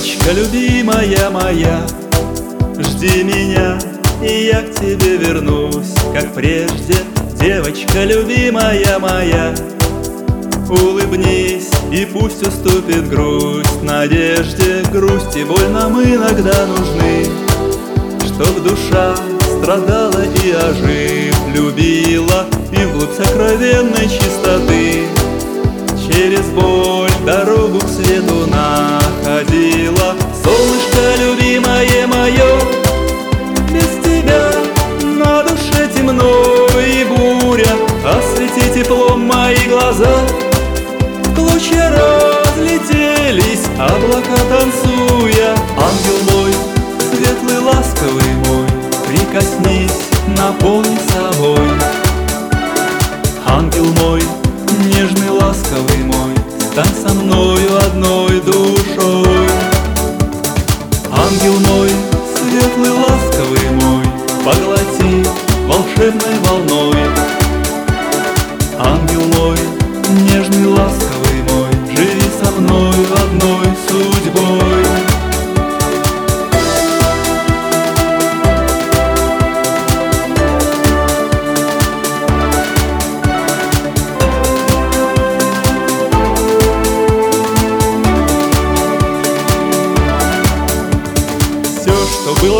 Девочка любимая моя, жди меня, и я к тебе вернусь, как прежде. Девочка любимая моя, улыбнись, и пусть уступит грусть Надежде, грусть и боль нам иногда нужны, Чтоб душа страдала и ожив, любила И вглубь сокровенной теплом мои глаза, клочья разлетелись, облака танцуя. Ангел мой, светлый, ласковый мой, прикоснись, наполни собой. Ангел мой, нежный, ласковый мой, Стань со мною одной душой. Ангел мой, светлый, ласковый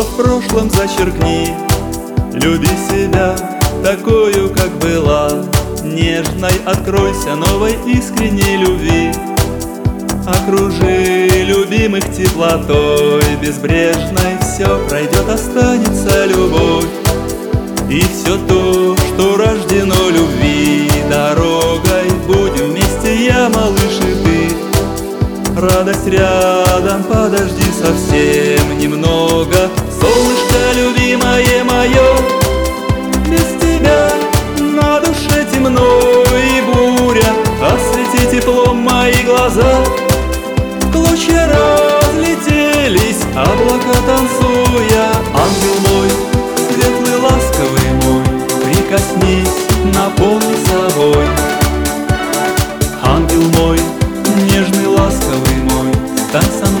в прошлом, зачеркни. Люби себя такую, как была. Нежной откройся новой искренней любви. Окружи любимых теплотой. Безбрежной все пройдет, останется любовь. И все то, что рождено любви. Дорогой будем вместе я, малыш, и ты. Радость рядом, подожди совсем немного Солнышко любимое мое Без тебя на душе темно и буря. Освети теплом мои глаза Клочья разлетелись, облака танцуя. Ангел мой, светлый, ласковый мой Прикоснись, наполни собой. Ангел мой, нежный, ласковый мой, Стань со мною